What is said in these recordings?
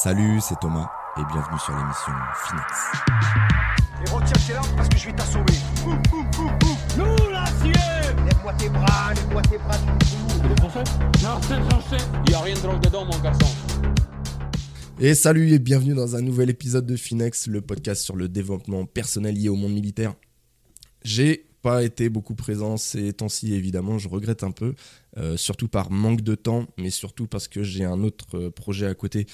Salut, c'est Thomas et bienvenue sur l'émission Finex. Et retiens tes larmes parce que je vais t'assommer. Nous l'acier Lève-moi tes bras, lève-moi tes bras, Non, c'est français. Il a rien de drôle dedans, mon garçon. Et salut et bienvenue dans un nouvel épisode de Finex, le podcast sur le développement personnel lié au monde militaire. J'ai pas été beaucoup présent ces temps-ci, évidemment, je regrette un peu, euh, surtout par manque de temps, mais surtout parce que j'ai un autre euh, projet à côté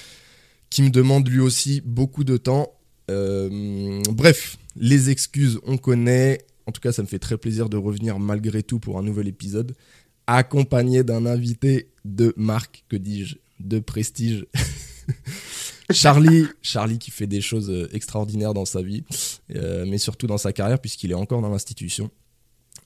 qui me demande lui aussi beaucoup de temps. Euh, bref, les excuses, on connaît. En tout cas, ça me fait très plaisir de revenir malgré tout pour un nouvel épisode, accompagné d'un invité de marque, que dis-je, de prestige. Charlie, Charlie qui fait des choses euh, extraordinaires dans sa vie, euh, mais surtout dans sa carrière puisqu'il est encore dans l'institution.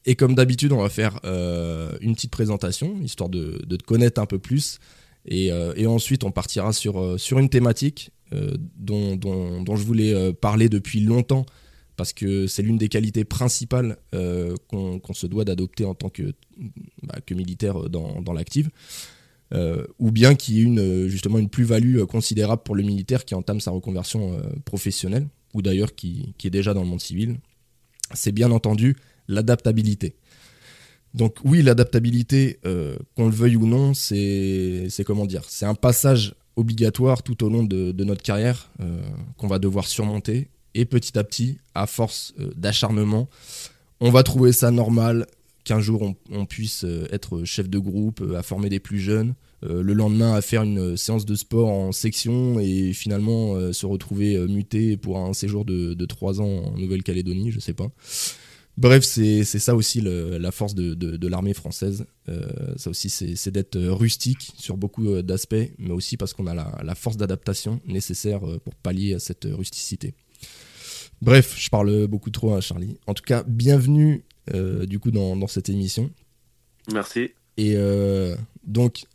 Et comme d'habitude, on va faire euh, une petite présentation, histoire de, de te connaître un peu plus. Et, euh, et ensuite, on partira sur, euh, sur une thématique euh, dont, dont, je voulais parler depuis longtemps, parce que c'est l'une des qualités principales qu'on se doit d'adopter en tant que, bah, que militaire dans, dans l'active. Ou bien qui est une, justement une plus-value considérable pour le militaire qui entame sa reconversion professionnelle, ou d'ailleurs qui, qui est déjà dans le monde civil, c'est bien entendu l'adaptabilité. Donc oui, l'adaptabilité, euh, qu'on le veuille ou non, c'est comment dire, c'est un passage obligatoire tout au long de, notre carrière euh, qu'on va devoir surmonter. Et petit à petit, à force euh, d'acharnement, on va trouver ça normal qu'un jour on, puisse être chef de groupe, à former des plus jeunes, le lendemain à faire une séance de sport en section et finalement se retrouver muté pour un séjour de, 3 ans en Nouvelle-Calédonie, je sais pas. Bref, c'est ça aussi le- la force de, de- de l'armée française. Euh, ça aussi, c'est d'être euh, rustique sur beaucoup euh, d'aspects, mais aussi parce qu'on a la, la force d'adaptation nécessaire pour pallier à cette rusticité. Bref, je parle beaucoup trop à Charlie. En tout cas, bienvenue euh, du coup dans, dans cette émission. Merci. Et euh, donc,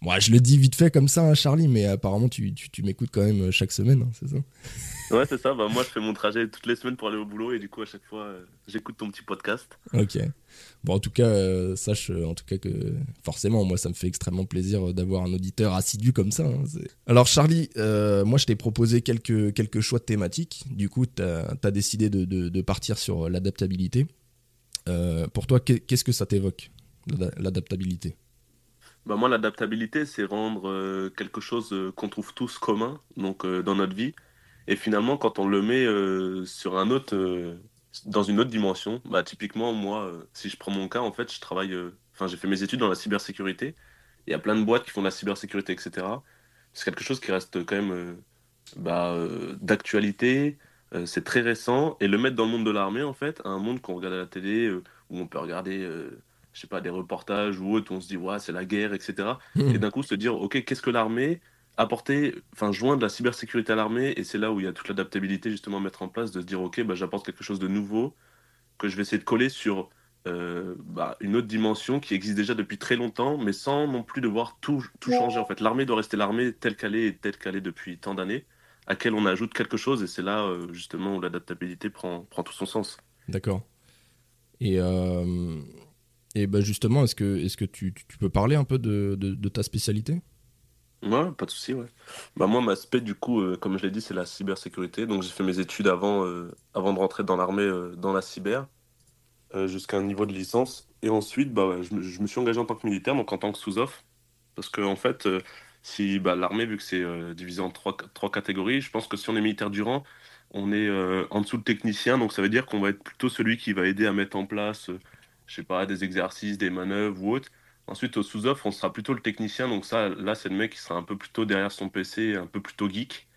moi, je le dis vite fait comme ça, hein, Charlie, mais apparemment, tu, tu, tu m'écoutes quand même euh, chaque semaine, hein, c'est ça Ouais, c'est ça. Bah, moi, je fais mon trajet toutes les semaines pour aller au boulot et du coup, à chaque fois, euh, j'écoute ton petit podcast. Ok. Bon, en tout cas, euh, sache en tout cas que forcément, moi, ça me fait extrêmement plaisir d'avoir un auditeur assidu comme ça. hein, Alors, Charlie, euh, moi, je t'ai proposé quelques, quelques choix de thématiques. Du coup, tu as, décidé de, de- de partir sur l'adaptabilité. Euh, pour toi, qu'est- qu'est-ce que ça t'évoque, l'ada- l'adaptabilité? Bah, moi, l'adaptabilité, c'est rendre euh, quelque chose euh, qu'on trouve tous commun donc, euh, dans notre vie. Et finalement, quand on le met sur un autre, dans une autre dimension, bah, typiquement, moi, si je prends mon cas, en fait, je travaille, enfin, j'ai fait mes études dans la cybersécurité. Il y a plein de boîtes qui font de la cybersécurité, etc. C'est quelque chose qui reste quand même bah, d'actualité. c'est très récent. Et le mettre dans le monde de l'armée, en fait, un monde qu'on regarde à la télé, où on peut regarder, je sais pas, des reportages ou autres, où on se dit, ouais, c'est la guerre, etc. Et d'un coup, se dire, ok, qu'est-ce que l'armée apporter, enfin, joindre la cybersécurité à l'armée, et c'est là où il y a toute l'adaptabilité justement à mettre en place, de se dire, ok, bah, j'apporte quelque chose de nouveau, que je vais essayer de coller sur euh, bah, une autre dimension qui existe déjà depuis très longtemps, mais sans non plus devoir tout, tout changer. En fait, l'armée doit rester l'armée telle qu'elle est et telle qu'elle est depuis tant d'années, à laquelle on ajoute quelque chose, et c'est là euh, justement où l'adaptabilité prend, prend tout son sens. D'accord. Et, euh, et bah justement, est-ce que, est que tu, tu- peux parler un peu de, de- ta spécialité? Ouais, pas de souci, ouais. Bah moi, ma spé, du coup, euh, comme je l'ai dit, c'est la cybersécurité. Donc j'ai fait mes études avant, euh, avant de rentrer dans l'armée, euh, dans la cyber, jusqu'à un niveau de licence. Et ensuite, bah, je, je me suis engagé en tant que militaire, donc en tant que sous-off. Parce que, en fait, si bah, l'armée, vu que c'est divisé en trois, trois catégories, je pense que si on est militaire du rang, on est en dessous de technicien. Donc ça veut dire qu'on va être plutôt celui qui va aider à mettre en place, je sais pas, des exercices, des manœuvres ou autres. Ensuite, au sous-off, on sera plutôt le technicien. Donc ça, là, c'est le mec qui sera un peu plutôt derrière son PC, un peu plutôt geek.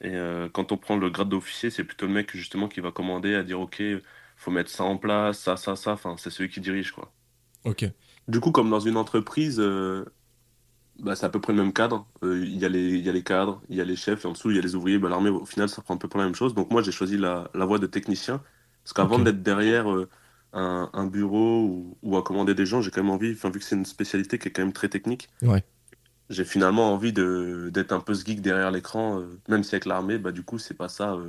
Et euh, quand on prend le grade d'officier, c'est plutôt le mec justement qui va commander à dire, OK, faut mettre ça en place, ça, ça, ça. Enfin, c'est celui qui dirige, quoi. Ok. Du coup, comme dans une entreprise, euh, bah, c'est à peu près le même cadre. Euh, Il y a les, il y a les cadres, il y a les chefs, et en dessous, il y a les ouvriers. Bah, l'armée, au final, ça prend un peu pour la même chose. Donc moi, j'ai choisi la, la voie de technicien. Parce qu'avant d'être derrière euh, un, un bureau ou, ou à commander des gens, j'ai quand même envie, enfin, vu que c'est une spécialité qui est quand même très technique, Ouais. j'ai finalement envie de, d'être un peu ce geek derrière l'écran, euh, même si avec l'armée, bah, du coup, c'est pas ça euh,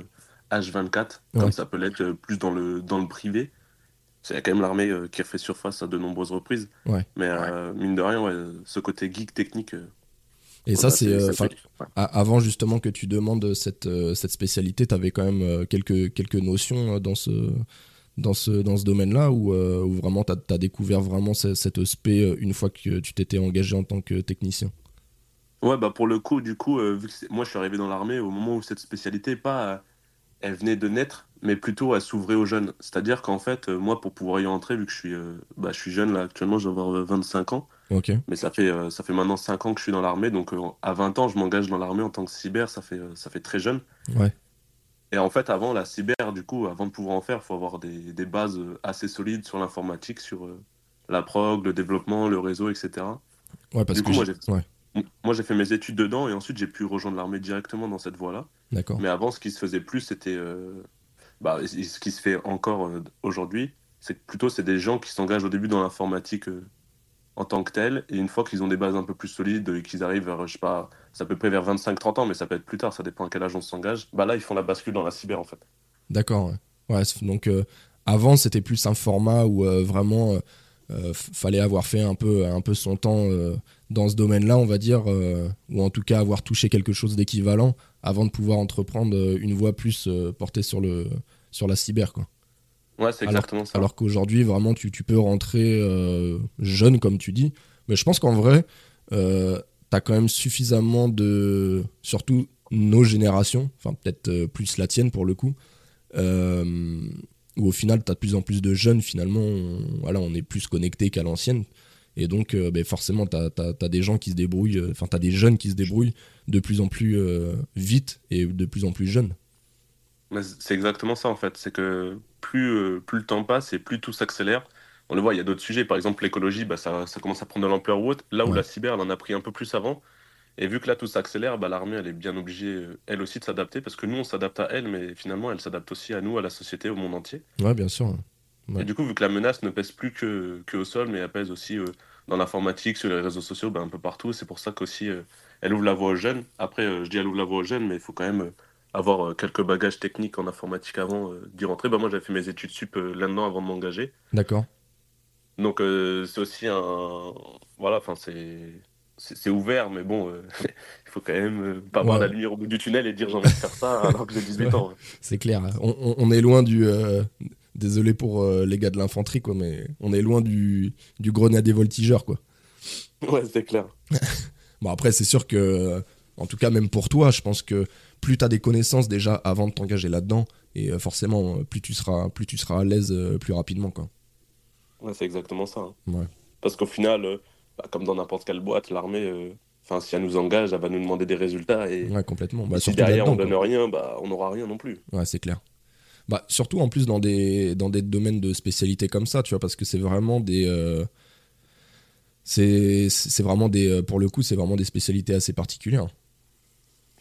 H24, comme Ouais. ça peut l'être euh, plus dans le, dans le privé. C'est quand même l'armée euh, qui a fait surface à de nombreuses reprises. Ouais. Mais euh, mine de rien, ce côté geek technique, euh, Et ça, Bah, c'est. euh, avant justement que tu demandes cette, euh, cette spécialité, tu avais quand même euh, quelques, quelques notions euh, dans ce, dans ce, dans ce domaine-là où, euh, où vraiment tu as, découvert vraiment ce- cet aspect euh, une fois que tu t'étais engagé en tant que technicien? Ouais, bah pour le coup, du coup, euh, vu que moi je suis arrivé dans l'armée au moment où cette spécialité, pas, euh, elle venait de naître, mais plutôt elle s'ouvrait aux jeunes. C'est-à-dire qu'en fait, moi pour pouvoir y entrer, vu que je suis, bah, je suis jeune là actuellement, je vais avoir euh, 25 ans, Ok. mais ça fait, ça fait maintenant 5 ans que je suis dans l'armée, donc à 20 ans, je m'engage dans l'armée en tant que cyber, ça fait, ça fait très jeune. Ouais. Et en fait, avant la cyber, du coup, avant de pouvoir en faire, il faut avoir des, des bases euh, assez solides sur l'informatique, sur euh, la prog, le développement, le réseau, etc. Ouais, parce Du que. coup, moi, j'ai- j'ai- ouais, Moi, j'ai fait mes études dedans et ensuite j'ai pu rejoindre l'armée directement dans cette voie-là. d'accord. Mais avant, ce qui se faisait plus, c'était. euh, bah, ce qui se fait encore aujourd'hui, c'est que plutôt c'est des gens qui s'engagent au début dans l'informatique en tant que tel. Et une fois qu'ils ont des bases un peu plus solides et qu'ils arrivent vers, je sais pas, c'est à peu près vers 25-30 ans, mais ça peut être plus tard, ça dépend à quel âge on s'engage. Bah là, ils font la bascule dans la cyber en fait. D'accord. Ouais. Donc euh, avant, c'était plus un format où euh, vraiment euh, euh, fallait avoir fait un peu, un peu son temps dans ce domaine-là, on va dire, ou en tout cas avoir touché quelque chose d'équivalent avant de pouvoir entreprendre une voie plus portée sur, le, sur la cyber. Quoi. Ouais, c'est Alors- exactement ça. Alors qu'aujourd'hui, vraiment, tu, tu peux rentrer euh, jeune, comme tu dis. Mais je pense qu'en vrai, euh, tu as quand même suffisamment de. Surtout nos générations, enfin peut-être euh, plus la tienne pour le coup, euh, où au final, tu as de plus en plus de jeunes, finalement, on, voilà, on est plus connecté qu'à l'ancienne. Et donc, ben, forcément, tu as, des gens qui se débrouillent, enfin, tu as des jeunes qui se débrouillent de plus en plus vite et de plus en plus jeunes. C'est exactement ça en fait. C'est que plus, euh, plus le temps passe et plus tout s'accélère. On le voit, il y a d'autres sujets. Par exemple, l'écologie, bah, ça, ça commence à prendre de l'ampleur ou autre. Là où Ouais. la cyber, elle en a pris un peu plus avant. Et vu que là tout s'accélère, bah, l'armée, elle est bien obligée, euh, elle aussi, de s'adapter. Parce que nous, on s'adapte à elle, mais finalement, elle s'adapte aussi à nous, à la société, au monde entier. Ouais, bien sûr. Ouais. Et du coup, vu que la menace ne pèse plus que, que au sol, mais elle pèse aussi euh, dans l'informatique, sur les réseaux sociaux, bah, un peu partout. C'est pour ça qu'aussi, euh, elle ouvre la voie aux jeunes. Après, je dis elle ouvre la voie aux jeunes, mais il faut quand même avoir euh, quelques bagages techniques en informatique avant euh, d'y rentrer. Bah, moi, j'avais fait mes études sup euh, là-dedans avant de m'engager. D'accord. Donc, c'est aussi un. Voilà, enfin, c'est. C'est ouvert, mais bon, euh, il faut quand même euh, pas voir Ouais. la lumière au bout du tunnel et dire j'ai envie de faire ça alors que j'ai 18 ans. C'est clair. On, on- est loin du. euh, désolé pour les gars de l'infanterie, quoi, mais on est loin du, du grenadier voltigeur, quoi. Ouais, c'est clair. Bon, après, c'est sûr que, en tout cas, même pour toi, je pense que plus tu as des connaissances déjà avant de t'engager là-dedans, et euh, forcément, euh, plus tu seras, plus tu seras à l'aise euh, plus rapidement, quoi. Ouais, c'est exactement ça. hein. Ouais. Parce qu'au final, euh, bah, comme dans n'importe quelle boîte, l'armée, euh, si elle nous engage, elle va nous demander des résultats. Et Ouais, complètement. Bah, si derrière on donne quoi. rien, bah, on n'aura rien non plus. Ouais, c'est clair. Bah, surtout en plus dans des, dans des domaines de spécialité comme ça, tu vois, parce que c'est vraiment des. euh, c'est vraiment des. Pour le coup, c'est vraiment des spécialités assez particulières.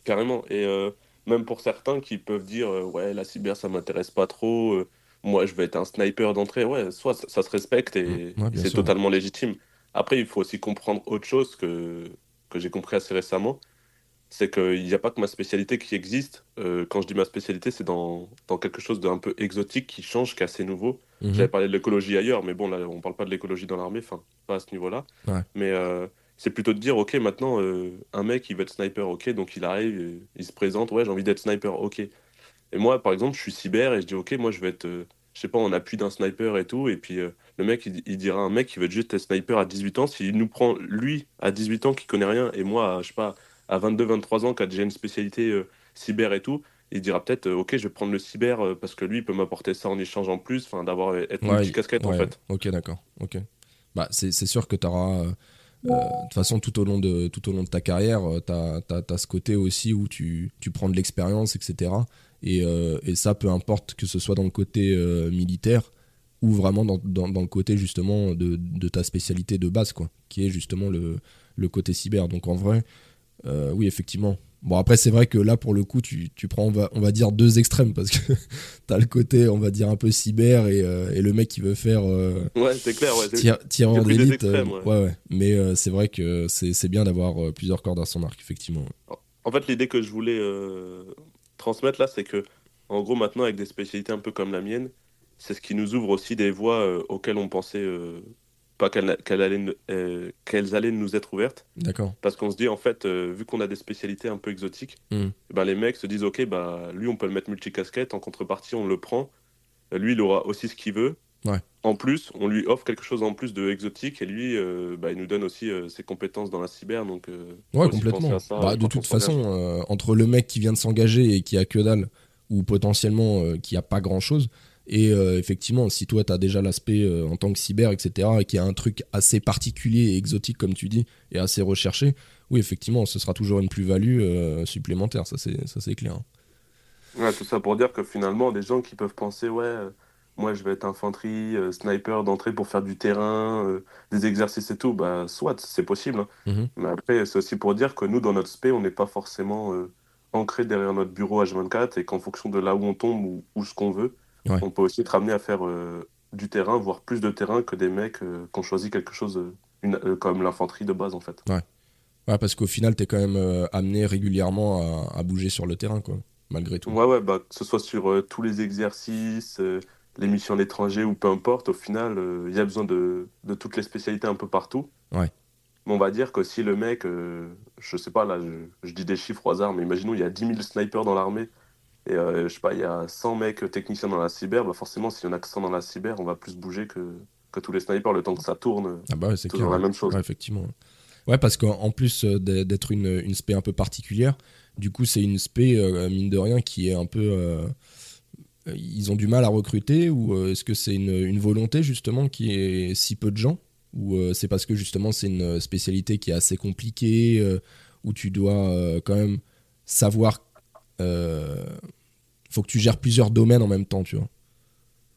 Carrément. Et euh, même pour certains qui peuvent dire euh, Ouais, la cyber, ça m'intéresse pas trop. euh, moi, je vais être un sniper d'entrée. Ouais, soit ça, ça se respecte et, Mm, ouais, et bien c'est totalement légitime. Après, il faut aussi comprendre autre chose que, que j'ai compris assez récemment. C'est qu'il n'y a pas que ma spécialité qui existe. Quand je dis ma spécialité, c'est dans, dans quelque chose d'un peu exotique qui change, qui est assez nouveau. Mhm. J'avais parlé de l'écologie ailleurs, mais bon, là, on parle pas de l'écologie dans l'armée, enfin, pas à ce niveau-là. Ouais. Mais c'est plutôt de dire, ok, maintenant, euh, un mec, il veut être sniper, ok, donc il arrive, euh, il se présente, ouais, j'ai envie d'être sniper, ok. Et moi, par exemple, je suis cyber et je dis, ok, moi, je vais être, euh, je sais pas, en appui d'un sniper et tout, et puis euh, le mec, il, il dira un mec qui veut juste être sniper à 18 ans, s'il nous prend, lui, à 18 ans, qui connaît rien, et moi, à, je sais pas, à 22, 23 ans, qui a déjà une spécialité cyber et tout, il dira peut-être, ok, je vais prendre le cyber parce que lui, il peut m'apporter ça en échange en plus, enfin, d'avoir, être Ouais, multi-casquette, en ouais, fait. Ok, d'accord. Ok. Bah, c'est c'est sûr que tu auras. De toute façon, tout au long de, tout au long de ta carrière, tu as, ce côté aussi où tu, tu prends de l'expérience, etc. Et, euh, et ça, peu importe que ce soit dans le côté euh, militaire ou vraiment dans, dans, dans le côté justement de, de ta spécialité de base, quoi, qui est justement le, le côté cyber. Donc en vrai, euh, oui, effectivement. Bon, après, c'est vrai que là, pour le coup, tu, tu prends, on va, on va dire, deux extrêmes parce que tu as le côté, on va dire, un peu cyber et, euh, et le mec qui veut faire. euh, Ouais, c'est clair, ouais. Tir- tireur d'élite. euh, ouais. ouais, ouais. Mais euh, c'est vrai que c'est c'est bien d'avoir plusieurs cordes à son arc, effectivement. En fait, l'idée que je voulais transmettre là, c'est que, en gros, maintenant, avec des spécialités un peu comme la mienne, c'est ce qui nous ouvre aussi des voies auxquelles on pensait euh, pas qu'elles qu'elles allaient, nous- euh, allaient nous être ouvertes. D'accord. Parce qu'on se dit, en fait, euh, vu qu'on a des spécialités un peu exotiques, Mhm. eh ben, les mecs se disent, ok, bah, lui, on peut le mettre multicasquette, en contrepartie, on le prend. Euh, Lui, il aura aussi ce qu'il veut. Ouais. En plus, on lui offre quelque chose en plus de exotique, et lui, euh, bah, il nous donne aussi euh, ses compétences dans la cyber. Donc, euh, Ouais, complètement. ça, Bah, euh, de toute façon, euh, entre le mec qui vient de s'engager et qui a que dalle, ou potentiellement euh, qui a pas grand chose, et euh, effectivement, si toi tu as déjà l'aspect euh, en tant que cyber, etc., et qu'il y a un truc assez particulier et exotique, comme tu dis, et assez recherché, oui, effectivement, ce sera toujours une plus-value euh, supplémentaire, ça c'est clair. Ouais, tout ça pour dire que finalement, des gens qui peuvent penser, ouais, moi je vais être infanterie, sniper d'entrée pour faire du terrain, des exercices et tout, bah soit, c'est possible. hein. Mhm. Mais après, c'est aussi pour dire que nous, dans notre spé, on n'est pas forcément ancré derrière notre bureau H24 et qu'en fonction de là où on tombe ou, ou ce qu'on veut, Ouais. on peut aussi être amené à faire euh, du terrain, voire plus de terrain que des mecs euh, qui ont choisi quelque chose euh, une- comme l'infanterie de base en fait. Ouais, parce qu'au final, tu es quand même amené régulièrement à, à bouger sur le terrain, quoi, malgré tout. Ouais, ouais, bah, que ce soit sur tous les exercices, les missions à l'étranger ou peu importe, au final, euh, il y a besoin de, de toutes les spécialités un peu partout. Ouais. Mais on va dire que si le mec, euh, je sais pas, là, je, je dis des chiffres au hasard, mais imaginons, il y a 10 000 snipers dans l'armée et euh, je sais pas, il y a 100 mecs techniciens dans la cyber, bah forcément, s'il y en a que 100 dans la cyber, on va plus bouger que, que tous les snipers le temps que ça tourne. Ah bah ouais, c'est Toujours clair. la même chose. Ouais, effectivement. Ouais, parce qu'en en plus euh, d'être une, une spé un peu particulière, du coup, c'est une spé, euh, mine de rien, qui est un peu. euh, ils ont du mal à recruter ou est-ce que c'est une, une volonté justement qui est si peu de gens ou c'est parce que justement c'est une spécialité qui est assez compliquée où tu dois quand même savoir. Euh, faut que tu gères plusieurs domaines en même temps, tu vois.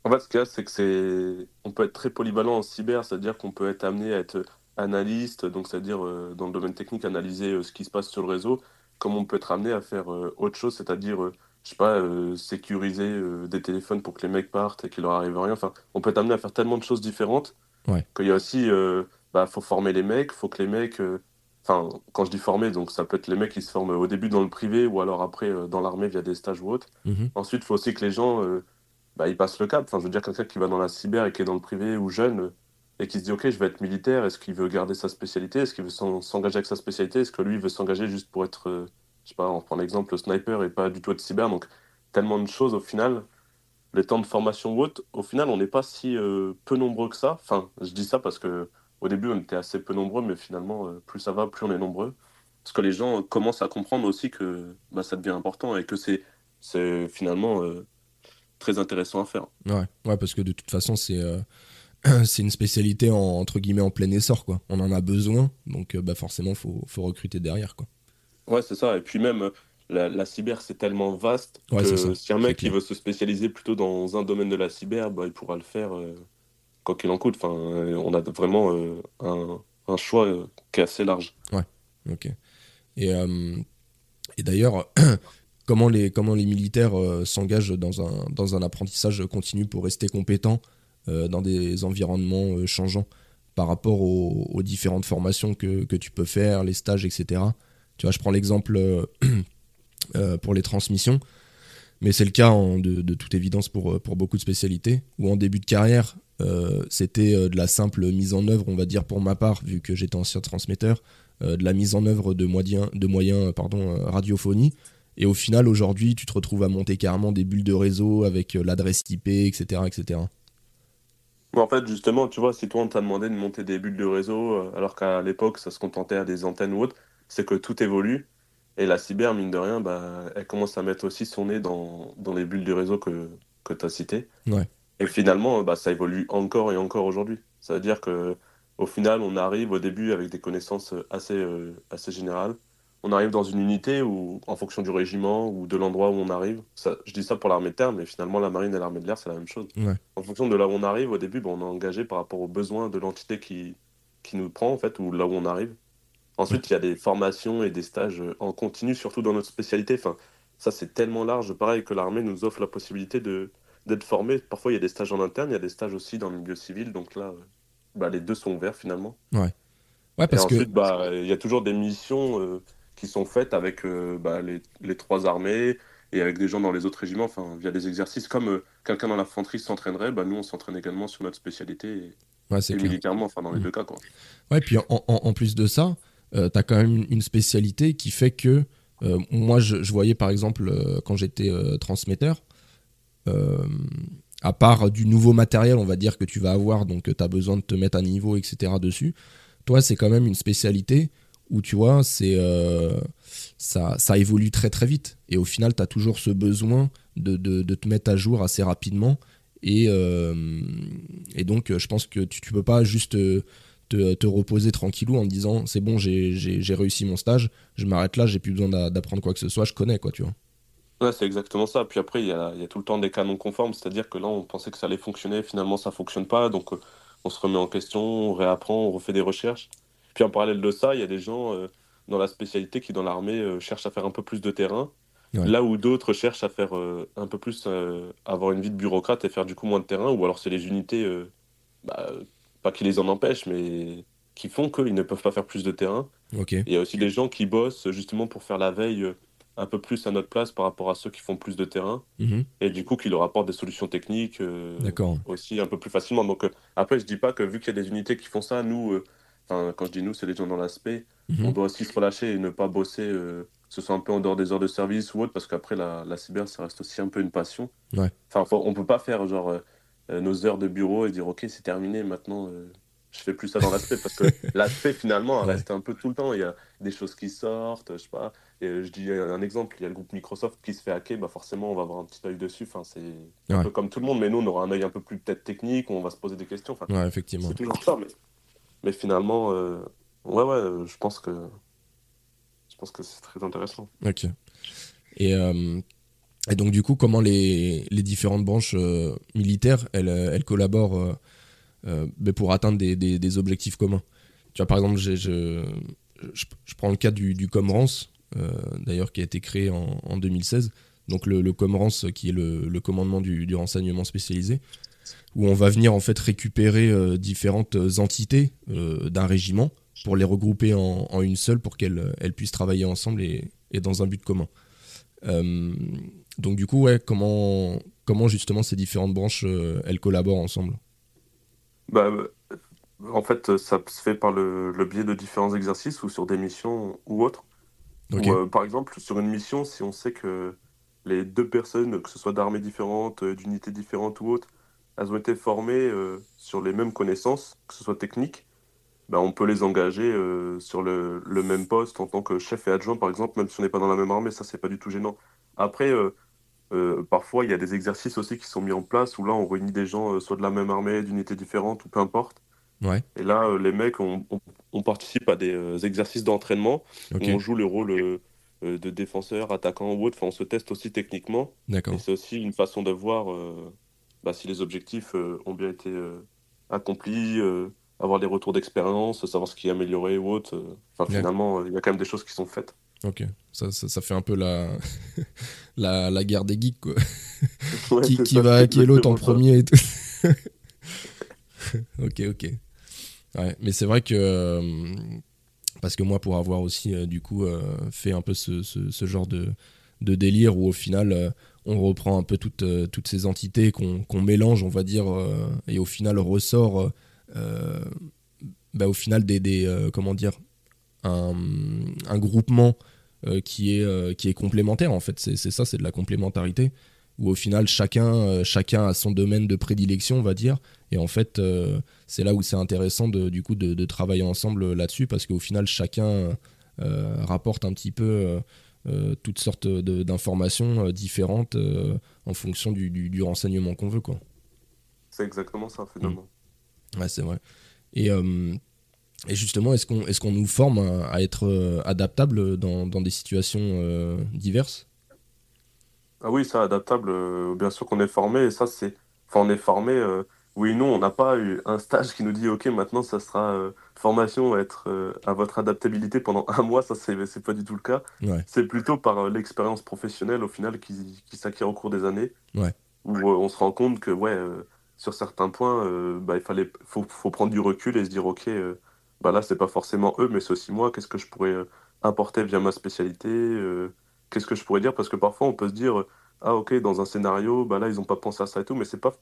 En fait, ce qu'il y a, c'est que c'est. On peut être très polyvalent en cyber, c'est-à-dire qu'on peut être amené à être analyste, donc c'est-à-dire euh, dans le domaine technique, analyser euh, ce qui se passe sur le réseau, comme on peut être amené à faire euh, autre chose, c'est-à-dire, je sais pas, euh, sécuriser euh, des téléphones pour que les mecs partent et qu'il leur arrive rien. Enfin, on peut être amené à faire tellement de choses différentes Ouais. qu'il y a aussi, euh, bah, faut former les mecs, faut que les mecs. Enfin, quand je dis former, donc ça peut être les mecs qui se forment au début dans le privé ou alors après euh, dans l'armée via des stages ou autres. Mhm. Ensuite, il faut aussi que les gens euh, bah, ils passent le cap. Enfin, je veux dire, quelqu'un qui va dans la cyber et qui est dans le privé ou jeune euh, et qui se dit Ok, je vais être militaire, est-ce qu'il veut garder sa spécialité? Est-ce qu'il veut s'en- s'engager avec sa spécialité? Est-ce que lui veut s'engager juste pour être, euh, je sais pas, on prend l'exemple, sniper et pas du tout être cyber Donc, tellement de choses au final. Les temps de formation ou autre, au final, on n'est pas si peu nombreux que ça. Enfin, je dis ça parce que au début, on était assez peu nombreux, mais finalement, euh, plus ça va, plus on est nombreux. Parce que les gens euh, commencent à comprendre aussi que bah, ça devient important et que c'est finalement euh, très intéressant à faire. Ouais, ouais, parce que de toute façon, c'est euh, une spécialité en, entre guillemets en plein essor, quoi. On en a besoin, donc bah forcément, faut, faut recruter derrière, quoi. Ouais, c'est ça. Et puis même, la, la cyber, c'est tellement vaste Ouais, que ça. si un mec qui veut se spécialiser plutôt dans un domaine de la cyber, bah, il pourra le faire euh, quoi qu'il en coûte. Enfin, euh, on a vraiment euh, un, un choix euh, qui est assez large. Ok. Et, et d'ailleurs, comment les, comment les militaires s'engagent dans un, dans un apprentissage continu pour rester compétents dans des environnements changeants par rapport aux, aux différentes formations que, que tu peux faire, les stages, etc. Tu vois, je prends l'exemple pour les transmissions, mais c'est le cas de, toute évidence pour, euh, beaucoup de spécialités, où en début de carrière, euh, c'était euh, de la simple mise en œuvre, on va dire pour ma part, vu que j'étais ancien transmetteur, de la mise en œuvre de moyens, radiophonie. Et au final, aujourd'hui, tu te retrouves à monter carrément des bulles de réseau avec l'adresse IP, etc. etc. En fait, justement, tu vois, si toi, on t'a demandé de monter des bulles de réseau, alors qu'à l'époque, ça se contentait à des antennes ou autre, c'est que tout évolue. Et la cyber, mine de rien, bah, elle commence à mettre aussi son nez dans, dans les bulles du réseau que, que tu as citées. Ouais. Et finalement, bah, ça évolue encore et encore aujourd'hui. Ça veut dire que au final, on arrive au début avec des connaissances assez, euh, assez générales. On arrive dans une unité où, en fonction du régiment ou de l'endroit où on arrive, ça, je dis ça pour l'armée de terre, mais finalement, la marine et l'armée de l'air, c'est la même chose. Ouais. En fonction de là où on arrive, au début, bah, on est engagé par rapport aux besoins de l'entité qui, qui nous prend, en fait, ou là où on arrive. Ensuite, il y a des formations et des stages en continu, surtout dans notre spécialité. Enfin, ça, c'est tellement large, pareil que l'armée nous offre la possibilité de d'être formé. Parfois, il y a des stages en interne, il y a des stages aussi dans le milieu civil. Donc là, euh, bah, les deux sont ouverts finalement. Ouais, Et parce que. ensuite, bah, il y a toujours des missions euh, qui sont faites avec euh, bah, les, les trois armées et avec des gens dans les autres régiments, enfin, via des exercices. Comme euh, quelqu'un dans l'infanterie s'entraînerait, bah, nous, on s'entraîne également sur notre spécialité. Et, Ouais, militairement, enfin dans les Mm. deux cas quoi. Ouais, puis en, en- en plus de ça, tu as quand même une spécialité qui fait que euh, moi, je, voyais par exemple euh, quand j'étais euh, transmetteur, euh, à part du nouveau matériel, on va dire que tu vas avoir, donc tu as besoin de te mettre à niveau, etc. dessus, toi, c'est quand même une spécialité où tu vois, c'est euh, ça, ça évolue très très vite. Et au final, tu as toujours ce besoin de, de- te mettre à jour assez rapidement. Et, euh, et donc, euh, je pense que tu, peux pas juste euh, te, te reposer tranquillou en te disant c'est bon, j'ai- réussi mon stage, je m'arrête là, j'ai plus besoin d'a- d'apprendre quoi que ce soit, je connais quoi, tu vois. Ouais, c'est exactement ça. Puis après, il y a, y a tout le temps des cas non conformes, c'est-à-dire que là, on pensait que ça allait fonctionner, finalement, ça fonctionne pas, donc euh, on se remet en question, on réapprend, on refait des recherches. Puis en parallèle de ça, il y a des gens euh, dans la spécialité qui, dans l'armée, euh, cherchent à faire un peu plus de terrain, Ouais. là où d'autres cherchent à faire euh, un peu plus, avoir une vie de bureaucrate et faire du coup moins de terrain, ou alors c'est les unités, bah, pas qui les en empêchent, mais qui font qu'ils ne peuvent pas faire plus de terrain. Ok. Et il y a aussi des gens qui bossent justement pour faire la veille euh, un peu plus à notre place par rapport à ceux qui font plus de terrain Mhm. et du coup qui leur apportent des solutions techniques euh, aussi un peu plus facilement. Donc euh, après, je dis pas que vu qu'il y a des unités qui font ça, nous, euh, quand je dis nous, c'est les gens dans l'aspect, Mhm. on doit aussi se relâcher et ne pas bosser, que ce soit un peu en dehors des heures de service ou autre, parce qu'après la, la cyber, ça reste aussi un peu une passion. Ouais. Enfin, faut- on peut pas faire genre nos heures de bureau et dire ok, c'est terminé, maintenant. euh, je fais plus ça dans l'aspect parce que l'aspect finalement Ouais. reste un peu tout le temps. Il y a des choses qui sortent, je sais pas. Et, euh, je dis un exemple, il y a le groupe Microsoft qui se fait hacker, bah forcément on va avoir un petit œil dessus. Enfin, c'est un peu comme tout le monde, mais nous on aura un œil un peu plus peut-être technique, on va se poser des questions. Enfin, Ouais, effectivement. c'est toujours ça, mais, mais finalement, euh, ouais, ouais, euh, je pense que je pense que c'est très intéressant. Ok. Et, euh, et donc, du coup, comment les, différentes branches euh, militaires, elles, euh, collaborent euh, ben, pour atteindre des, objectifs communs? Tu vois, par exemple, je, prends le cas du, du Comrance, d'ailleurs, qui a été créé en, en 2016. Donc, le, le Comrance, qui est le, commandement du, renseignement spécialisé, où on va venir en fait récupérer différentes entités d'un régiment pour les regrouper en, une seule pour qu'elles elles puissent travailler ensemble et dans un but commun. Donc du coup, ouais, comment, comment justement ces différentes branches, euh, elles collaborent ensemble? Bah, euh, en fait, ça se fait par le, le biais de différents exercices ou sur des missions ou autres. Euh, par exemple, sur une mission, si on sait que les deux personnes, que ce soit d'armées différentes, d'unités différentes ou autres, elles ont été formées euh, sur les mêmes connaissances, que ce soit techniques, bah, on peut les engager euh, sur le, le même poste en tant que chef et adjoint, par exemple, même si on n'est pas dans la même armée, ça, c'est pas du tout gênant. Après, euh, euh, parfois, il y a des exercices aussi qui sont mis en place où là, on réunit des gens, euh, soit de la même armée, d'unités différentes, ou peu importe. ouais, Et là, les mecs, on, on- on participe à des exercices d'entraînement où on joue le rôle de défenseur, attaquant ou autre. Enfin, on se teste aussi techniquement. d'accord. Et c'est aussi une façon de voir bah, si les objectifs ont bien été accomplis, avoir des retours d'expérience, savoir ce qui est amélioré ou autre. Enfin, finalement, il y a quand même des choses qui sont faites. Ok, ça, ça, ça fait un peu la, la, la guerre des geeks, quoi. Ouais, qui, qui ça, va est l'autre en premier et tout. ok, ok. Ouais, mais c'est vrai que euh, parce que moi, pour avoir aussi euh, du coup euh, fait un peu ce, ce- ce genre de, de délire où au final on reprend un peu toutes, toutes ces entités qu'on qu'on mélange, on va dire, et au final ressort euh, bah, au final des, des, comment dire un, un groupement euh, qui est euh, qui est complémentaire en fait c'est c'est ça c'est de la complémentarité où au final chacun euh, chacun a son domaine de prédilection on va dire et en fait c'est là où c'est intéressant de, du coup de, de travailler ensemble là-dessus parce qu'au final chacun rapporte un petit peu euh, toutes sortes de- d'informations euh, différentes euh, en fonction du, du- du renseignement qu'on veut quoi C'est exactement ça, finalement. Ouais, c'est vrai. Et, et justement, est-ce qu'on est qu'on nous forme à, à être euh, adaptable dans, dans des situations euh, diverses? Ah oui, ça, adaptable, euh, bien sûr qu'on est formé, et ça, c'est. Enfin, on est formé, euh, oui, non, on n'a pas eu un stage qui nous dit, OK, maintenant, ça sera euh, formation à être euh, à votre adaptabilité pendant un mois, ça, c'est c'est pas du tout le cas. Ouais. C'est plutôt par l'expérience professionnelle, au final, qui, qui s'acquiert au cours des années, Ouais. où on se rend compte que, ouais, sur certains points, bah, il fallait, faut, faut prendre du recul et se dire, OK, bah là, c'est pas forcément eux, mais c'est aussi moi, qu'est-ce que je pourrais euh, apporter via ma spécialité, euh, qu'est-ce que je pourrais dire, parce que parfois, on peut se dire, ah ok, dans un scénario, bah là, ils ont pas pensé à ça et tout, mais c'est pas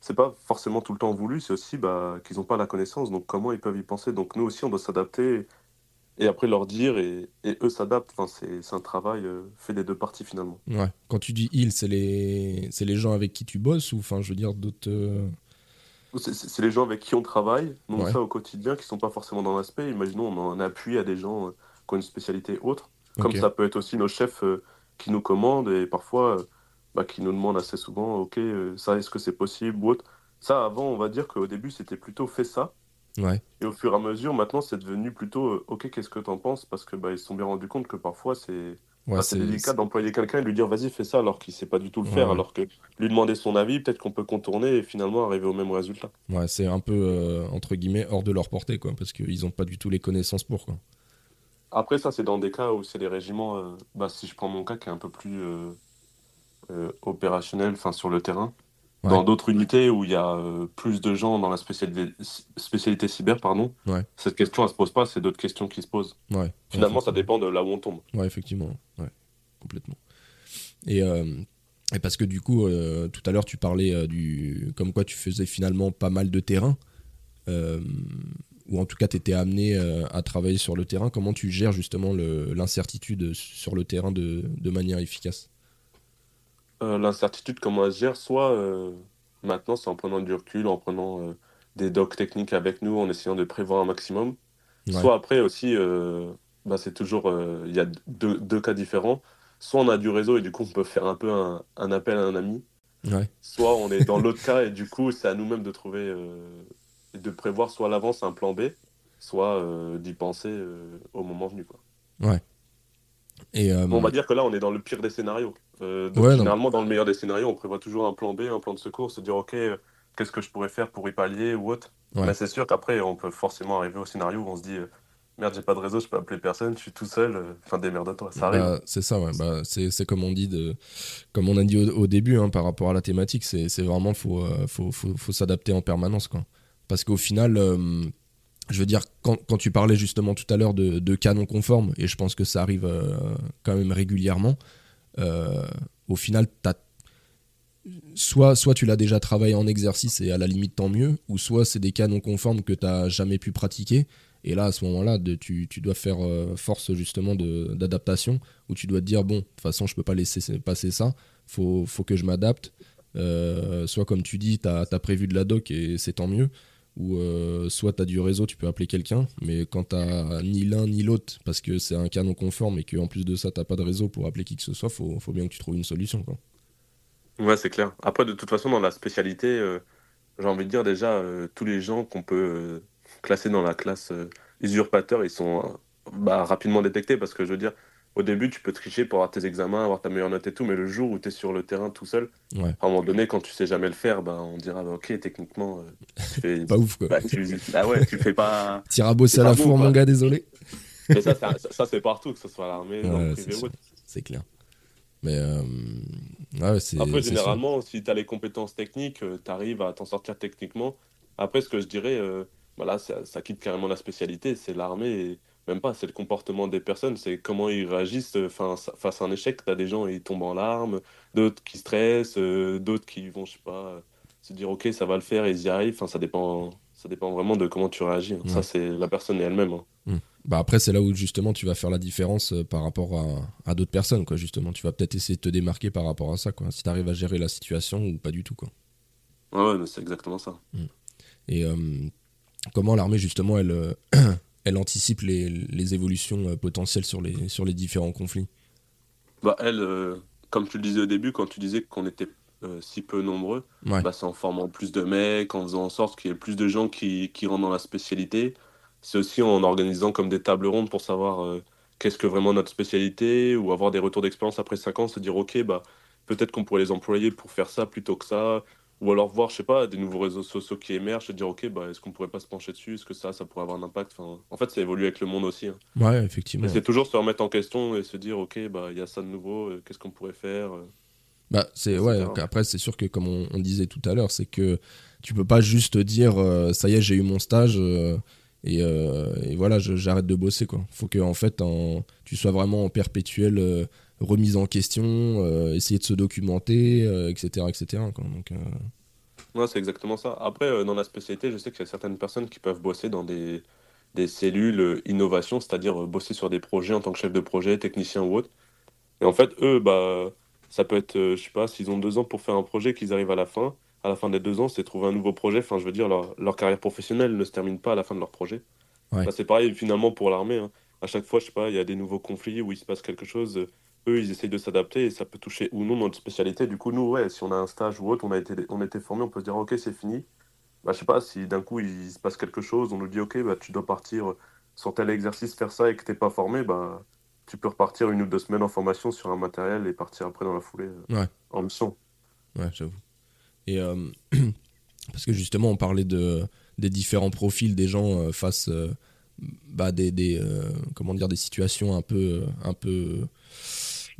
c'est pas forcément tout le temps voulu, c'est aussi bah, qu'ils n'ont pas la connaissance, donc comment ils peuvent y penser? Donc nous aussi, on doit s'adapter et après leur dire et, et eux s'adaptent. Enfin, c'est un travail euh, fait des deux parties finalement. Ouais. Quand tu dis ils, c'est les, les gens avec qui tu bosses ou enfin, je veux dire d'autres. C'est les gens avec qui on travaille, donc Ouais. ça au quotidien, qui sont pas forcément dans l'aspect. Imaginons, on en appuie à des gens euh, qui ont une spécialité autre. Comme ça peut être aussi nos chefs euh, qui nous commandent et parfois euh, bah, qui nous demandent assez souvent, ok, ça est-ce que c'est possible ou autre. Ça, avant, on va dire qu'au début, c'était plutôt fait ça. Ouais. Et au fur et à mesure, maintenant, c'est devenu plutôt, ok, qu'est-ce que t'en penses? Parce que bah, ils se sont bien rendus compte que parfois, c'est Ouais, c'est délicat d'employer quelqu'un et lui dire, vas-y, fais ça, alors qu'il sait pas du tout le Ouais, faire. ouais. Alors que lui demander son avis, peut-être qu'on peut contourner et finalement arriver au même résultat. Ouais, c'est un peu, euh, entre guillemets, hors de leur portée, quoi, parce qu'ils n'ont pas du tout les connaissances pour, quoi. Après, ça, c'est dans des cas où c'est les régiments, euh, bah, si je prends mon cas qui est un peu plus euh, opérationnel, enfin sur le terrain. Ouais. Dans d'autres unités où il y a euh, plus de gens dans la spécialité, spécialité cyber, pardon, Ouais. cette question, elle se pose pas, c'est d'autres questions qui se posent. Ouais. Finalement, ça dépend de là où on tombe. Ouais, effectivement. Complètement. Et, euh, et parce que du coup, euh, tout à l'heure, tu parlais du. Comme quoi tu faisais finalement pas mal de terrain. ou en tout cas, tu étais amené à travailler sur le terrain. Comment tu gères justement l'incertitude sur le terrain de, de manière efficace? Euh, L'incertitude, comment elle se gère Soit euh, maintenant, c'est en prenant du recul, en prenant euh, des docs techniques avec nous, en essayant de prévoir un maximum. Ouais. Soit après aussi, bah, c'est toujours, il y a deux, deux cas différents. Soit on a du réseau et du coup on peut faire un peu un, un appel à un ami. Ouais. Soit on est dans l'autre cas et du coup c'est à nous-mêmes de trouver, de prévoir soit à l'avance un plan B, soit d'y penser au moment venu. Quoi. Et, On va dire que là on est dans le pire des scénarios. Euh, donc Ouais, non. généralement dans le meilleur des scénarios on prévoit toujours un plan B, un plan de secours, se dire ok euh, qu'est-ce que je pourrais faire pour y pallier ou autre. Ouais. Mais c'est sûr qu'après on peut forcément arriver au scénario où on se dit euh, merde j'ai pas de réseau, je peux appeler personne, je suis tout seul, enfin démerde-toi, ça arrive. Bah, c'est ça, ouais. Bah, c'est, comme on dit, de, comme on a dit au, au début hein, par rapport à la thématique, c'est, vraiment faut, euh, faut, faut, faut s'adapter en permanence, quoi. Parce qu'au final, je veux dire, quand, quand tu parlais justement tout à l'heure de, de cas non conformes, et je pense que ça arrive quand même régulièrement, au final, t'as soit, soit tu l'as déjà travaillé en exercice et à la limite tant mieux, ou soit c'est des cas non conformes que tu n'as jamais pu pratiquer. Et là, à ce moment-là, tu, tu dois faire euh, force justement d'adaptation, où tu dois te dire, bon, de toute façon, je peux pas laisser passer ça, faut, faut que je m'adapte. Euh, soit comme tu dis, tu as, prévu de la doc et c'est tant mieux, ou euh, soit tu as du réseau, tu peux appeler quelqu'un, mais quand tu ni l'un ni l'autre, parce que c'est un cas non conforme et qu'en plus de ça, tu pas de réseau pour appeler qui que ce soit, faut, faut bien que tu trouves une solution. Quoi. Ouais, c'est clair. Après, de toute façon, dans la spécialité, euh, j'ai envie de dire déjà, euh, tous les gens qu'on peut classer dans la classe usurpateur, ils sont bah, rapidement détectés parce que je veux dire, au début, tu peux tricher pour avoir tes examens, avoir ta meilleure note et tout, mais le jour où tu es sur le terrain tout seul, Ouais. à un moment donné, quand tu sais jamais le faire, bah, on dira, bah, ok, techniquement, euh, tu fais. Pas ouf, quoi. bah, tu... ah ouais, tu fais pas. Bosser c'est à la four, mon gars, désolé. Mais ça, ça, ça, c'est partout, que ce soit à l'armée, dans Ouais, c'est clair. Mais euh, ouais, c'est. Après, généralement, si tu as les compétences techniques, tu arrives à t'en sortir techniquement. Après, ce que je dirais, euh, voilà, ça, ça quitte carrément la spécialité, c'est l'armée, et même pas, c'est le comportement des personnes, c'est comment ils réagissent euh, face, face à un échec. Tu as des gens, ils tombent en larmes, d'autres qui stressent, euh, d'autres qui vont, je sais pas, euh, se dire, ok, ça va le faire, et ils y arrivent. Enfin, ça dépend, ça dépend vraiment de comment tu réagis. hein. Ça, c'est la personne et elle-même. hein. Bah après, c'est là où justement tu vas faire la différence par rapport à, à d'autres personnes, quoi. Justement, tu vas peut-être essayer de te démarquer par rapport à ça, quoi. Si tu arrives à gérer la situation ou pas du tout, quoi. Ouais, ouais, c'est exactement ça. Et euh, comment l'armée, justement, elle, euh, elle anticipe les, les évolutions euh, potentielles sur les, sur les différents conflits. Bah, elle, euh, comme tu le disais au début, quand tu disais qu'on était euh, si peu nombreux, Ouais. bah, c'est en formant plus de mecs, en faisant en sorte qu'il y ait plus de gens qui, qui rentrent dans la spécialité. C'est aussi en organisant comme des tables rondes pour savoir euh, qu'est-ce que vraiment notre spécialité, ou avoir des retours d'expérience après 5 ans, se dire, ok, bah, peut-être qu'on pourrait les employer pour faire ça plutôt que ça, ou alors voir, je sais pas, des nouveaux réseaux sociaux qui émergent, se dire, ok, bah, est-ce qu'on pourrait pas se pencher dessus, est-ce que ça, ça pourrait avoir un impact? Enfin, En fait, ça évolue avec le monde aussi. hein. Ouais, effectivement. Mais c'est toujours se remettre en question et se dire, ok, bah, il y a ça de nouveau, euh, qu'est-ce qu'on pourrait faire euh. Bah, c'est ouais. Après, c'est sûr que comme on, on disait tout à l'heure, c'est que tu peux pas juste te dire euh, ça y est, j'ai eu mon stage euh, et, euh, et voilà, j'arrête de bosser quoi. Faut que en fait, en- tu sois vraiment en perpétuelle euh, remise en question, euh, essayer de se documenter, euh, etc., etc. quoi. Donc, euh, Ouais, c'est exactement ça. Après, euh, dans la spécialité, je sais qu'il y a certaines personnes qui peuvent bosser dans des, des cellules euh, innovation, c'est-à-dire euh, bosser sur des projets en tant que chef de projet, technicien ou autre. Et en fait, eux, bah, ça peut être, euh, je sais pas, s'ils ont deux ans pour faire un projet, qu'ils arrivent à la fin. À la fin des deux ans, c'est trouver un nouveau projet. Enfin, je veux dire, leur, leur carrière professionnelle ne se termine pas à la fin de leur projet. Ouais. Bah, c'est pareil finalement pour l'armée. hein. À chaque fois, je sais pas, il y a des nouveaux conflits où il se passe quelque chose. Eux, ils essayent de s'adapter et ça peut toucher ou non notre spécialité. Du coup, nous, ouais, si on a un stage ou autre, on a été, on a été formé, on peut se dire, ok, c'est fini. Bah, je sais pas, si d'un coup il se passe quelque chose, on nous dit, ok, bah, tu dois partir sur tel exercice, faire ça et que t'es pas formé, bah, tu peux repartir une ou deux semaines en formation sur un matériel et partir après dans la foulée euh, Ouais. en mission. Ouais, j'avoue. Et euh, parce que justement, on parlait de, des différents profils des gens euh, face bah, des, des, comment dire, des situations un peu, un peu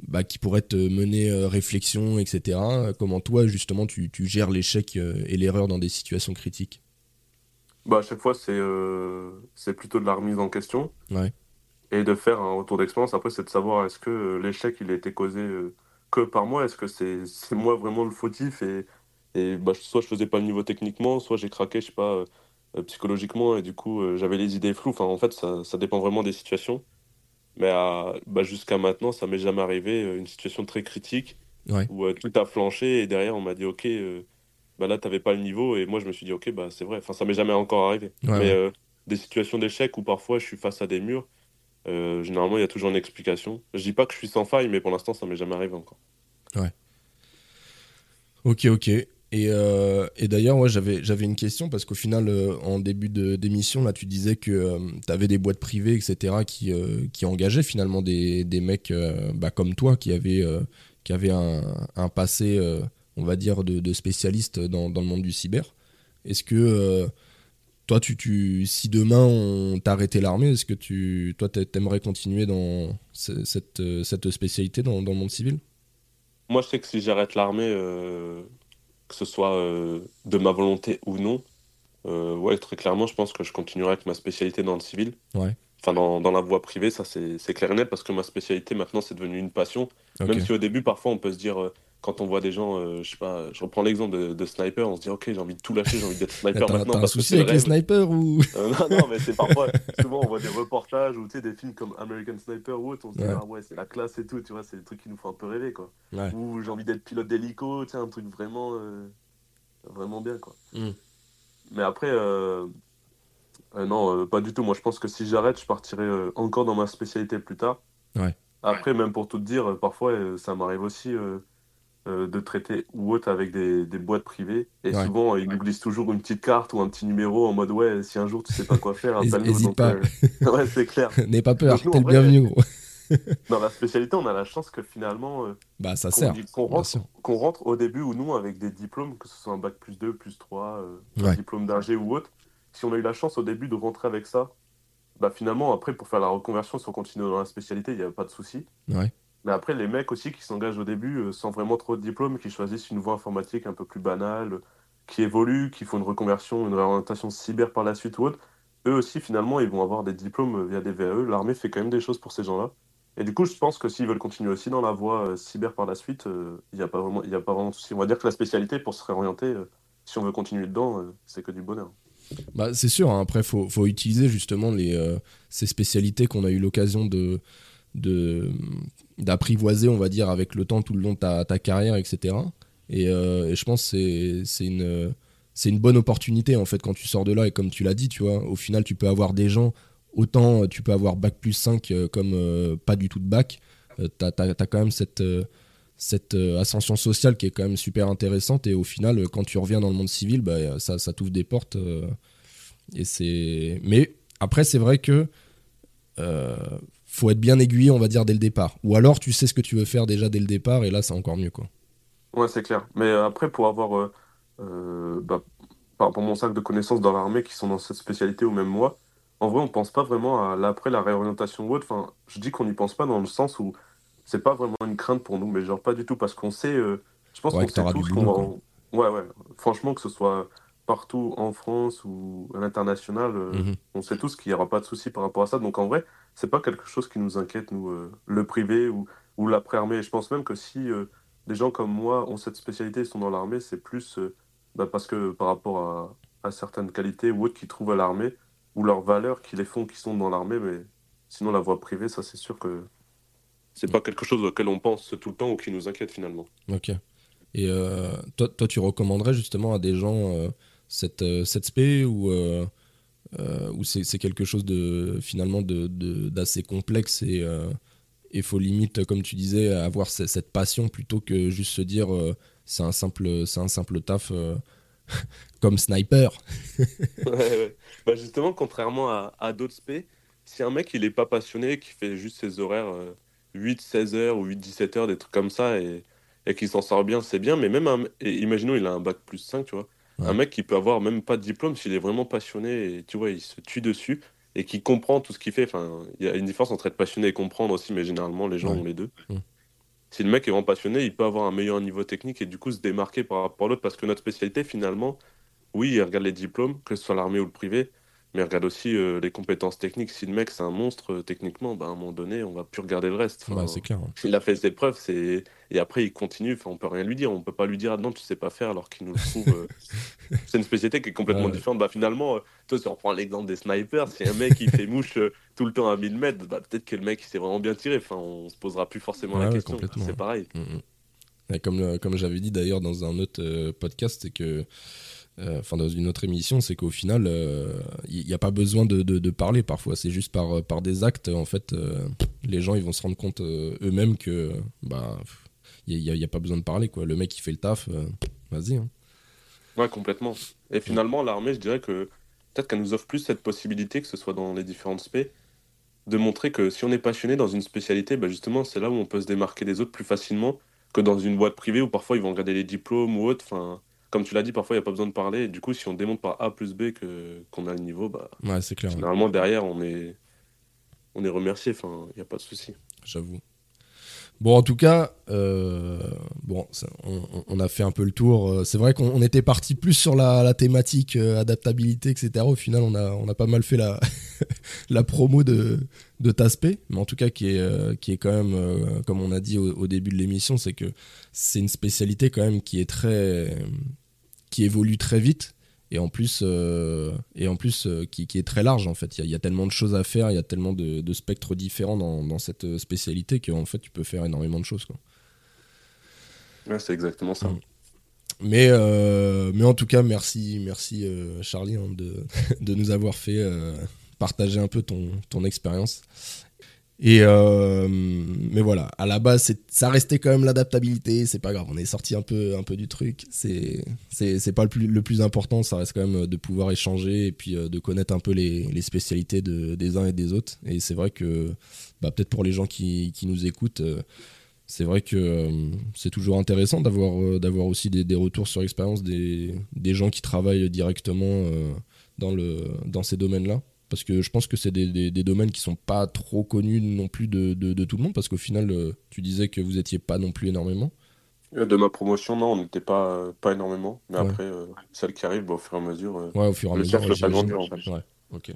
bah, qui pourraient te mener euh, réflexion, etc. Comment toi, justement, tu, tu gères l'échec euh, et l'erreur dans des situations critiques? Bah, à chaque fois, c'est euh, c'est plutôt de la remise en question Ouais. et de faire un retour d'expérience. Après, c'est de savoir est-ce que euh, l'échec il a été causé que par moi, est-ce que c'est moi vraiment le fautif? Et, et bah, soit je faisais pas le niveau techniquement, soit j'ai craqué, je sais pas, euh, psychologiquement et du coup euh, j'avais les idées floues. Enfin, en fait, ça, ça dépend vraiment des situations. Mais à- bah, jusqu'à maintenant, ça m'est jamais arrivé euh, une situation très critique Ouais. où euh, tout a flanché et derrière on m'a dit ok, euh, bah là t'avais pas le niveau et moi je me suis dit ok, bah c'est vrai. Enfin, ça m'est jamais encore arrivé. Ouais, Mais ouais. euh, des situations d'échec où parfois je suis face à des murs, euh, généralement il y a toujours une explication. Je dis pas que je suis sans faille, mais pour l'instant ça m'est jamais arrivé encore. Ok, ok. Et, euh, et d'ailleurs, j'avais, une question parce qu'au final, euh, en début d'émission, tu disais que tu avais des boîtes privées, etc., qui, euh, qui engageaient finalement des, des mecs euh, bah, comme toi qui avaient, euh, qui un, un passé, euh, on va dire, de, spécialiste dans, dans le monde du cyber. Est-ce que euh, toi, tu, tu, si demain on t'arrêtait l'armée, est-ce que tu, toi, t'a- t'aimerais continuer dans ce- cette, euh, cette spécialité dans, dans le monde civil? Moi je sais que si j'arrête l'armée, euh, que ce soit euh, de ma volonté ou non, euh, ouais, très clairement je pense que je continuerai avec ma spécialité dans le civil. Ouais. Enfin, dans, dans la voie privée, ça c'est clair et net parce que ma spécialité maintenant c'est devenu une passion. Même si au début, parfois, on peut se dire, euh, quand on voit des gens, euh, je sais pas, je reprends l'exemple de, de sniper, on se dit, ok, j'ai envie de tout lâcher, j'ai envie d'être sniper maintenant t'as un parce souci avec les snipers ou Euh, non, non, mais c'est parfois, souvent, on voit des reportages ou tu sais, des films comme American Sniper ou autre, on se dit, Ouais. ah ouais, c'est la classe et tout, tu vois, c'est des trucs qui nous font un peu rêver, quoi. Ouais. Ou j'ai envie d'être pilote d'hélico, tu sais, un truc vraiment, euh, vraiment bien, quoi. Mm. Mais après, euh, euh, non, euh, pas du tout. Moi, je pense que si j'arrête, je partirai euh, encore dans ma spécialité plus tard. Ouais. Après, même pour tout te dire, euh, parfois, euh, ça m'arrive aussi euh, de traiter ou autre avec des, des boîtes privées. Et Ouais. souvent, ils nous glissent toujours une petite carte ou un petit numéro en mode, ouais, si un jour tu sais pas quoi faire, appelle-nous. pas. euh, ouais, c'est clair. N'aie pas peur, t'es le bienvenu, gros. Dans la spécialité, on a la chance que finalement, euh, Bah, ça qu'on sert. qu'on rentre, qu'on rentre au début ou non avec des diplômes, que ce soit un bac plus 2, plus 3, euh, un Ouais. diplôme d'ingé ou autre. Si on a eu la chance au début de rentrer avec ça, bah finalement, après, pour faire la reconversion, si on continue dans la spécialité, il n'y a pas de souci. Ouais. Mais après, les mecs aussi qui s'engagent au début euh, sans vraiment trop de diplôme, qui choisissent une voie informatique un peu plus banale, qui évoluent, qui font une reconversion, une réorientation cyber par la suite ou autre, eux aussi, finalement, ils vont avoir des diplômes euh, via des VAE. L'armée fait quand même des choses pour ces gens-là. Et du coup, je pense que s'ils veulent continuer aussi dans la voie euh, cyber par la suite, euh, il n'y a pas vraiment, il y de souci. On va dire que la spécialité, pour se réorienter, euh, si on veut continuer dedans, euh, c'est que du bonheur. Bah, c'est sûr, hein. après, faut, faut utiliser justement les, euh, ces spécialités qu'on a eu l'occasion de, de, d'apprivoiser, on va dire, avec le temps tout le long de ta, ta carrière, etc. Et, euh, et je pense que c'est, une, une bonne opportunité, en fait, quand tu sors de là. Et comme tu l'as dit, tu vois, au final, tu peux avoir des gens, autant euh, tu peux avoir bac plus 5 euh, comme pas du tout de bac. Euh, t'as- t'as quand même cette. cette ascension sociale qui est quand même super intéressante et au final quand tu reviens dans le monde civil bah, ça, ça t'ouvre des portes et c'est mais après c'est vrai que faut être bien aiguillé on va dire dès le départ ou alors tu sais ce que tu veux faire déjà dès le départ et là c'est encore mieux quoi Ouais, c'est clair. Mais euh, après, pour avoir, euh, euh, bah, par rapport à mon sac de connaissances dans l'armée qui sont dans cette spécialité ou même moi, en vrai, on pense pas vraiment à l'après, la réorientation ou autre. Enfin, je dis qu'on n'y pense pas dans le sens où c'est pas vraiment une crainte pour nous, mais genre pas du tout parce qu'on sait, euh, je pense Ouais, qu'on que sait tous qu'on va. Ouais, ouais. Franchement, que ce soit partout en France ou à l'international, euh, Mhm. on sait tous qu'il n'y aura pas de souci par rapport à ça. Donc en vrai, c'est pas quelque chose qui nous inquiète, nous, euh, le privé ou, ou l'après-armée. Je pense même que si euh, des gens comme moi ont cette spécialité et sont dans l'armée, c'est plus euh, bah, parce que par rapport à, certaines qualités ou autres qu'ils trouvent à l'armée, ou leurs valeurs qui les font qui sont dans l'armée, mais sinon la voie privée, ça c'est sûr que c'est pas quelque chose auquel on pense tout le temps ou qui nous inquiète finalement. Ok. Et toi, toi, tu recommanderais justement à des gens cette, euh, cette spé ou, euh, euh, ou c'est quelque chose de finalement de- de- d'assez complexe et il faut limite, comme tu disais, avoir ce- cette passion plutôt que juste se dire euh, c'est un simple un simple taf euh, comme sniper. Bah justement, contrairement à, à d'autres spé, si un mec il est pas passionné, qui fait juste ses horaires euh, 8-16 heures ou 8-17 heures, des trucs comme ça, et, et qui s'en sort bien, c'est bien, mais même un, et imaginons il a un bac plus 5, tu vois, Ouais. un mec qui peut avoir même pas de diplôme, s'il est vraiment passionné, et tu vois, il se tue dessus, et qui comprend tout ce qu'il fait, enfin, il y a une différence entre être passionné et comprendre aussi, mais généralement les gens Ouais. ont les deux. Si le mec est vraiment passionné, il peut avoir un meilleur niveau technique et du coup se démarquer par rapport à l'autre, parce que notre spécialité finalement, oui, il regarde les diplômes, que ce soit l'armée ou le privé, mais regarde aussi euh, les compétences techniques. Si le mec c'est un monstre euh, techniquement, bah, à un moment donné, on va plus regarder le reste. Enfin, Ouais, c'est clair. hein. il a fait ses preuves, c'est et après il continue. Enfin, on peut rien lui dire. On peut pas lui dire ah non tu sais pas faire alors qu'il nous le prouve. euh. c'est une spécialité qui est complètement Ouais, différente. Bah finalement, euh, toi si on prend l'exemple des snipers, si un mec il fait mouche tout le temps à 1000 mètres, bah peut-être que le mec il s'est vraiment bien tiré. Enfin, on se posera plus forcément la ouais, question. complètement, C'est pareil. Mm, mm. Et comme, comme j'avais dit d'ailleurs dans un autre podcast, c'est que, enfin dans une autre émission, c'est qu'au final, il n'y a pas besoin de, parler parfois. C'est juste par, par des actes, en fait, euh, les gens ils vont se rendre compte euh, eux-mêmes que, bah, il n'y a, pas besoin de parler. Le mec il fait le taf, euh, vas-y. hein. Ouais, complètement. Et finalement, l'armée, je dirais que peut-être qu'elle nous offre plus cette possibilité, que ce soit dans les différentes spé, de montrer que si on est passionné dans une spécialité, bah justement, c'est là où on peut se démarquer des autres plus facilement que dans une boîte privée où parfois ils vont regarder les diplômes ou autre. Enfin, comme tu l'as dit, parfois il n'y a pas besoin de parler. Et du coup, si on démontre par A plus B que qu'on a le niveau, bah Ouais, c'est clair. généralement derrière, on est, on est remercié. Enfin, il n'y a pas de souci. j'avoue. Bon, en tout cas, euh, bon, ça- on, a fait un peu le tour. Euh, C'est vrai qu'on on était parti plus sur la, la thématique euh, adaptabilité, etc. Au final, on a, on a pas mal fait la, la promo de, de Taspé, mais en tout cas, qui est, euh, qui est quand même, comme on a dit au, au début de l'émission, c'est que c'est une spécialité quand même qui est très. Qui évolue très vite. Et en plus, euh, et en plus euh, qui, qui est très large en fait. Il y, a- il y a tellement de choses à faire, il y a tellement de, de spectres différents dans, dans cette spécialité qu'en fait tu peux faire énormément de choses. Quoi. Ouais, c'est exactement ça. Mm. Mais, euh, mais en tout cas, merci, merci Charlie hein, de, de nous avoir fait partager un peu ton, ton expérience. Et euh, mais voilà, à la base, ça restait quand même l'adaptabilité. C'est pas grave, on est sorti un peu, un peu du truc. C'est, c'est, pas le plus, le plus important. Ça reste quand même de pouvoir échanger et puis euh, de connaître un peu les, les spécialités de, des uns et des autres. Et c'est vrai que, bah, peut-être pour les gens qui, qui nous écoutent, euh, c'est vrai que euh, c'est toujours intéressant d'avoir, euh, d'avoir aussi des, des retours sur expérience des, des gens qui travaillent directement euh, dans, le, dans ces domaines-là. Parce que je pense que c'est des, des- des domaines qui sont pas trop connus non plus de, de- de tout le monde, parce qu'au final, euh, tu disais que vous étiez pas non plus énormément. Euh, De ma promotion, non, on n'était pas, pas énormément. Mais Ouais. après, euh, celle qui arrive, bah, au fur et à mesure. euh, Ouais, au fur et à Le mesure. cercle j'imagine. s'agrandit, en fait. Ouais, ok.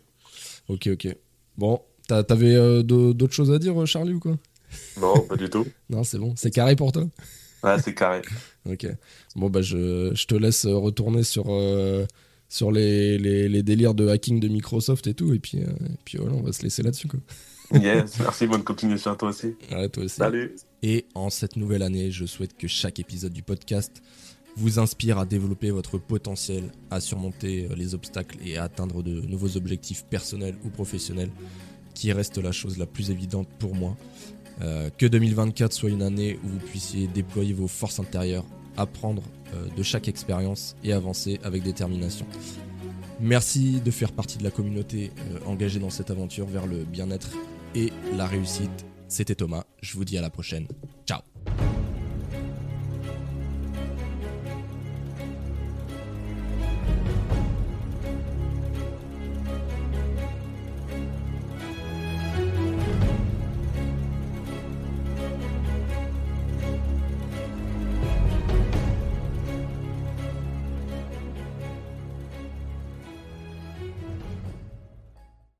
Ok, ok. Bon, t'avais euh, d'au- d'autres choses à dire, Charlie, ou quoi? Non, pas du tout. Non, c'est bon. C'est carré pour toi? Ouais, c'est carré. Ok. Bon, bah, je, je te laisse retourner sur, sur les, les, les délires de hacking de Microsoft et tout. Et puis, euh, et puis voilà, on va se laisser là-dessus, quoi. Yes, merci, bonne continuation à toi aussi. Ouais, toi aussi. Salut. Et en cette nouvelle année, je souhaite que chaque épisode du podcast vous inspire à développer votre potentiel, à surmonter euh, les obstacles et à atteindre de nouveaux objectifs personnels ou professionnels, qui reste la chose la plus évidente pour moi. Euh, que 2024 soit une année où vous puissiez déployer vos forces intérieures, apprendre euh, de chaque expérience et avancer avec détermination. Merci de faire partie de la communauté euh, engagée dans cette aventure vers le bien-être et la réussite. C'était Thomas, je vous dis à la prochaine. Ciao